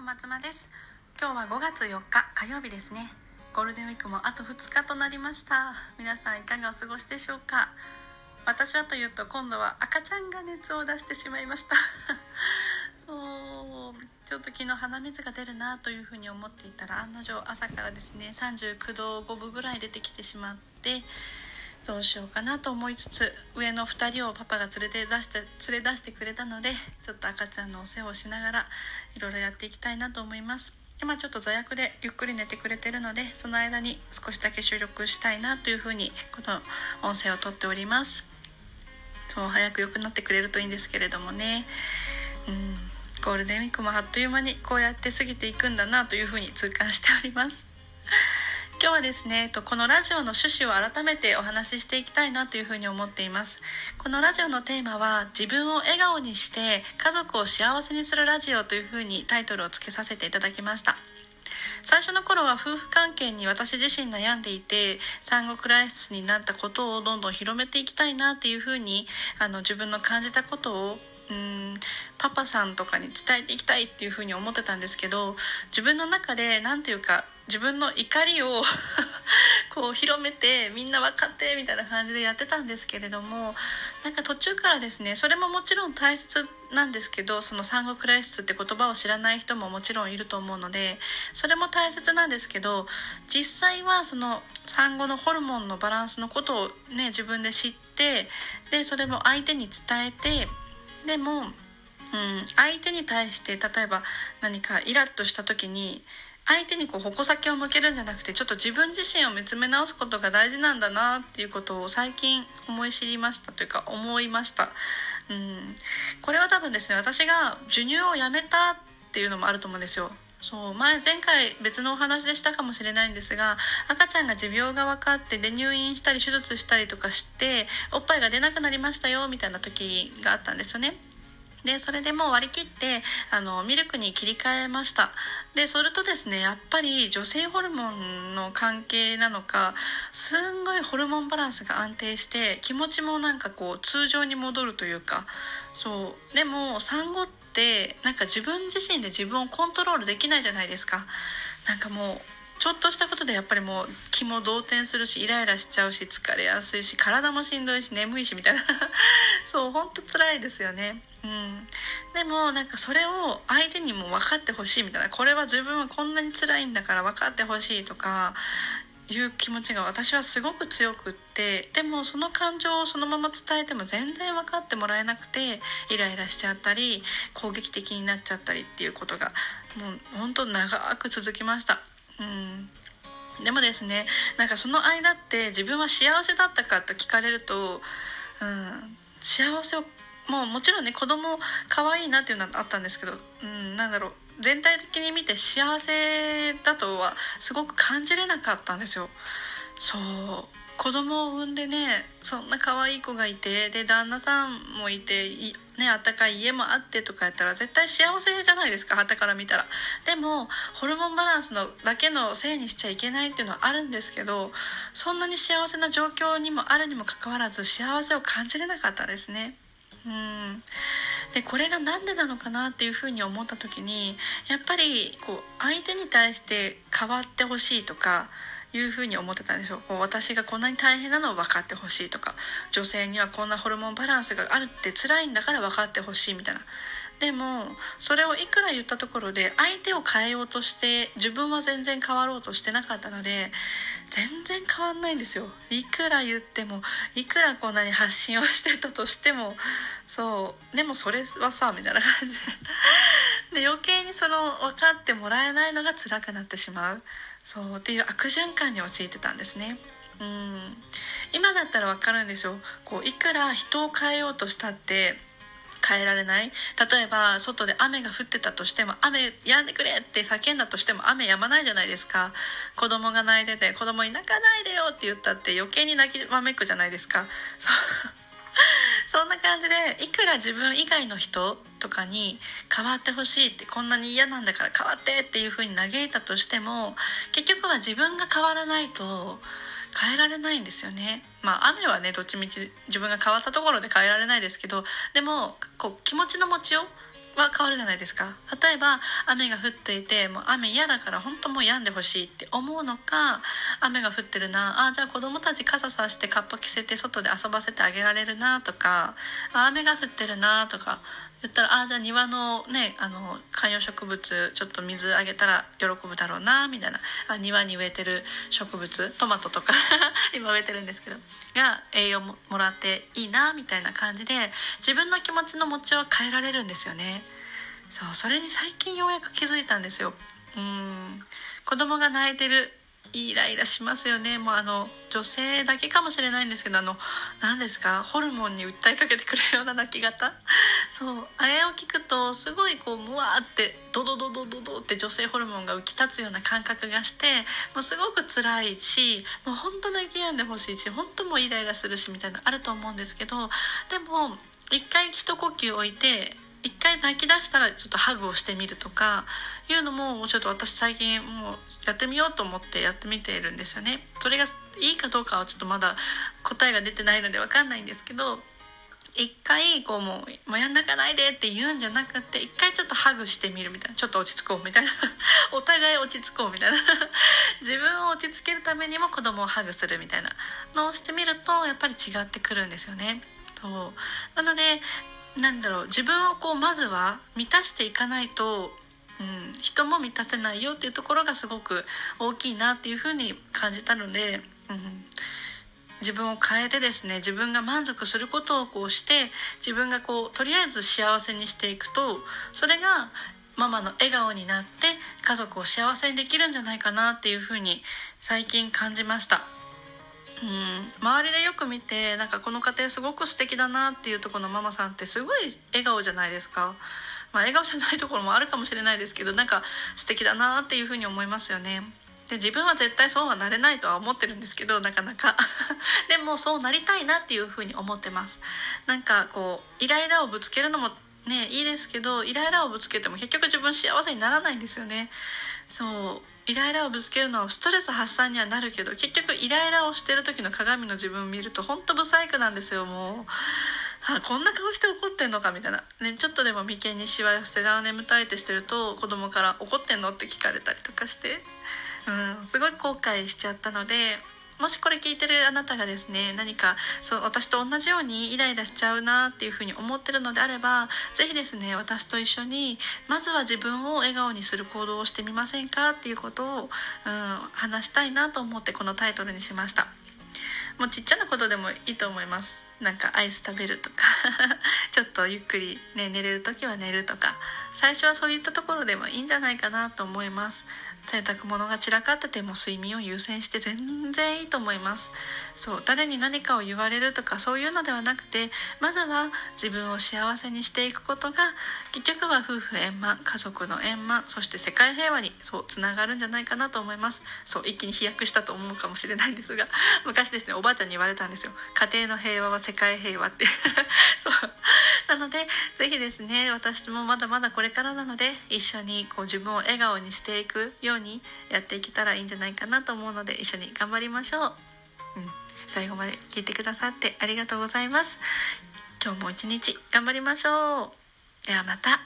小松間です。今日は5月4日火曜日ですね。ゴールデンウィークもあと2日となりました。皆さんいかがお過ごしでしょうか？私はというと今度は赤ちゃんが熱を出してしまいました。そう。ちょっと昨日鼻水が出るなというふうに思っていたら案の定朝からですね39度5分ぐらい出てきてしまってどうしようかなと思いつつ上の2人をパパが連れて出して連れ出してくれたのでちょっと赤ちゃんのお世話をしながらいろいろやっていきたいなと思います。今ちょっと座薬でゆっくり寝てくれてるのでその間に少しだけ収録したいなというふうにこの音声をとっております。そう早く良くなってくれるといいんですけれどもね。うん。ゴールデンウィークもあっという間にこうやって過ぎていくんだなというふうに痛感しております。今日はですねこのラジオの趣旨を改めてお話ししていきたいなというふうに思っています。このラジオのテーマは自分を笑顔にして家族を幸せにするラジオというふうにタイトルを付けさせていただきました。最初の頃は夫婦関係に私自身悩んでいて産後クライシスになったことをどんどん広めていきたいなっていうふうにあの自分の感じたことをうんパパさんとかに伝えていきたいっていうふうに思ってたんですけど自分の中で何て言うか自分の怒りを こう広めてみんな分かってみたいな感じでやってたんですけれどもなんか途中からですねそれももちろん大切なんですけどその産後クライシスって言葉を知らない人ももちろんいると思うのでそれも大切なんですけど実際はその産後のホルモンのバランスのことをね自分で知ってでそれも相手に伝えてでも、うん、相手に対して例えば何かイラッとした時に相手にこう矛先を向けるんじゃなくてちょっと自分自身を見つめ直すことが大事なんだなっていうことを最近思い知りましたというか思いました。うん、これは多分ですね私が授乳をやめたっていうのもあると思うんですよ。そう前前回別のお話でしたかもしれないんですが赤ちゃんが持病が分かってで入院したり手術したりとかしておっぱいが出なくなりましたよみたいな時があったんですよね。でそれでもう割り切ってあのミルクに切り替えましたでそれとですねやっぱり女性ホルモンの関係なのかすんごいホルモンバランスが安定して気持ちもなんかこう通常に戻るというかそうでも産後ってなんか自分自身で自分をコントロールできないじゃないですか。なんかもうちょっとしたことでやっぱりもう気も動転するしイライラしちゃうし疲れやすいし体もしんどいし眠いしみたいな。そうほんと辛いですよね。うん。でもなんかそれを相手にも分かってほしいみたいな。これは自分はこんなに辛いんだから分かってほしいとかいう気持ちが私はすごく強くってでもその感情をそのまま伝えても全然分かってもらえなくてイライラしちゃったり攻撃的になっちゃったりっていうことがもう本当長く続きました。うん。でもですねなんかその間って自分は幸せだったかと聞かれると、うん、幸せをもうもちろんね子供可愛いなっていうのはあったんですけど、うん、なんだろう。全体的に見て幸せだとはすごく感じれなかったんですよ。そう子供を産んでねそんな可愛い子がいてで旦那さんもいてねあったかい家もあってとかやったら絶対幸せじゃないですか旗から見たら。でもホルモンバランスのだけのせいにしちゃいけないっていうのはあるんですけどそんなに幸せな状況にもあるにもかかわらず幸せを感じれなかったですね。うん。でこれが何でなのかなっていうふうに思った時にやっぱりこう相手に対して変わってほしいとかいうふうに思ってたんですよ。こう私がこんなに大変なのを分かってほしいとか女性にはこんなホルモンバランスがあるって辛いんだから分かってほしいみたいな。でもそれをいくら言ったところで相手を変えようとして自分は全然変わろうとしてなかったので全然変わんないんですよ。いくら言ってもいくらこんなに発信をしてたとしてもそうでもそれはさみたいな感じで。で余計にその分かってもらえないのが辛くなってしまう。そうっていう悪循環に陥ってたんですね。うん。今だったら分かるんですよ。こういくら人を変えようとしたって変えられない。例えば外で雨が降ってたとしても雨止んでくれって叫んだとしても雨止まないじゃないですか。子供が泣いてて子供に泣かないでよって言ったって余計に泣きわめくじゃないですか。そ んな感じでいくら自分以外の人とかに変わってほしいってこんなに嫌なんだから変わってっていう風に嘆いたとしても結局は自分が変わらないと変えられないんですよね。まあ雨はねどっちみち自分が変わったところで変えられないですけどでもこう気持ちの持ちようは変わるじゃないですか。例えば雨が降っていてもう雨嫌だから本当もう止んでほしいって思うのか雨が降ってるなあじゃあ子供たち傘さしてカッパ着せて外で遊ばせてあげられるなとか雨が降ってるなとか言ったらああじゃあ庭のねあの観葉植物ちょっと水あげたら喜ぶだろうなみたいな。あ庭に植えてる植物トマトとか 今植えてるんですけど。が栄養ももらっていいなみたいな感じで自分の気持ちの持ちを変えられるんですよね。そうそれに最近ようやく気づいたんですよ。うん。子供が泣いてるイライラしますよね。もうあの女性だけかもしれないんですけどあの何ですか？ホルモンに訴えかけてくるような泣き方？そう。あれを聞くとすごいこうムワーってドドドドドドって女性ホルモンが浮き立つような感覚がしてもうすごく辛いしもう本当泣き止んでほしいし本当もうイライラするしみたいなあると思うんですけどでも一回一呼吸置いて一回泣き出したらちょっとハグをしてみるとかいうのもちょっと私最近もうやってみようと思ってやってみているんですよねそれがいいかどうかはちょっとまだ答えが出てないので分かんないんですけど一回こうもう「もうやんなかないで」って言うんじゃなくて一回ちょっとハグしてみるみたいなちょっと落ち着こうみたいな お互い落ち着こうみたいな 自分を落ち着けるためにも子供をハグするみたいなのをしてみるとやっぱり違ってくるんですよね。そうなのでなんだろう自分をこうまずは満たしていかないと、うん、人も満たせないよっていうところがすごく大きいなっていうふうに感じたので、うん、自分を変えてですね自分が満足することをこうして自分がこうとりあえず幸せにしていくとそれがママの笑顔になって家族を幸せにできるんじゃないかなっていうふうに最近感じました。うん周りでよく見てなんかこの家庭すごく素敵だなっていうところのママさんってすごい笑顔じゃないですか。まあ、笑顔じゃないところもあるかもしれないですけどなんか素敵だなっていうふうに思いますよね。で自分は絶対そうはなれないとは思ってるんですけどなかなか でもそうなりたいなっていうふうに思ってますなんかこうイライラをぶつけるのもねいいですけどイライラをぶつけても結局自分幸せにならないんですよねそうイライラをぶつけるのはストレス発散にはなるけど結局イライラをしてる時の鏡の自分を見ると本当ブサイクなんですよもう。あこんな顔して怒ってんのかみたいな、ね、ちょっとでも眉間にしわ寄せてあ眠たいってしてると子供から「怒ってんの?」って聞かれたりとかして、うん、すごい後悔しちゃったのでもしこれ聞いてるあなたがですね何かそう私と同じようにイライラしちゃうなっていうふうに思ってるのであれば是非ですね私と一緒にまずは自分を笑顔にする行動をしてみませんかっていうことを、うん、話したいなと思ってこのタイトルにしました。もうちっちゃなことでもいいと思いますなんかアイス食べるとか ちょっとゆっくりね寝れる時は寝るとか最初はそういったところでもいいんじゃないかなと思います。洗濯物が散らかってても睡眠を優先して全然いいと思います。そう誰に何かを言われるとかそういうのではなくてまずは自分を幸せにしていくことが結局は夫婦円満家族の円満そして世界平和にそうつながるんじゃないかなと思います。そう一気に飛躍したと思うかもしれないんですが 昔ですねおばあちゃんに言われたんですよ。家庭の平和は世界平和って。そう。なので是非ですね私もまだまだこれからなので一緒にこう自分を笑顔にしていくようにやっていけたらいいんじゃないかなと思うので一緒に頑張りましょう、うん、最後まで聞いてくださってありがとうございます。今日も一日頑張りましょう。ではまた。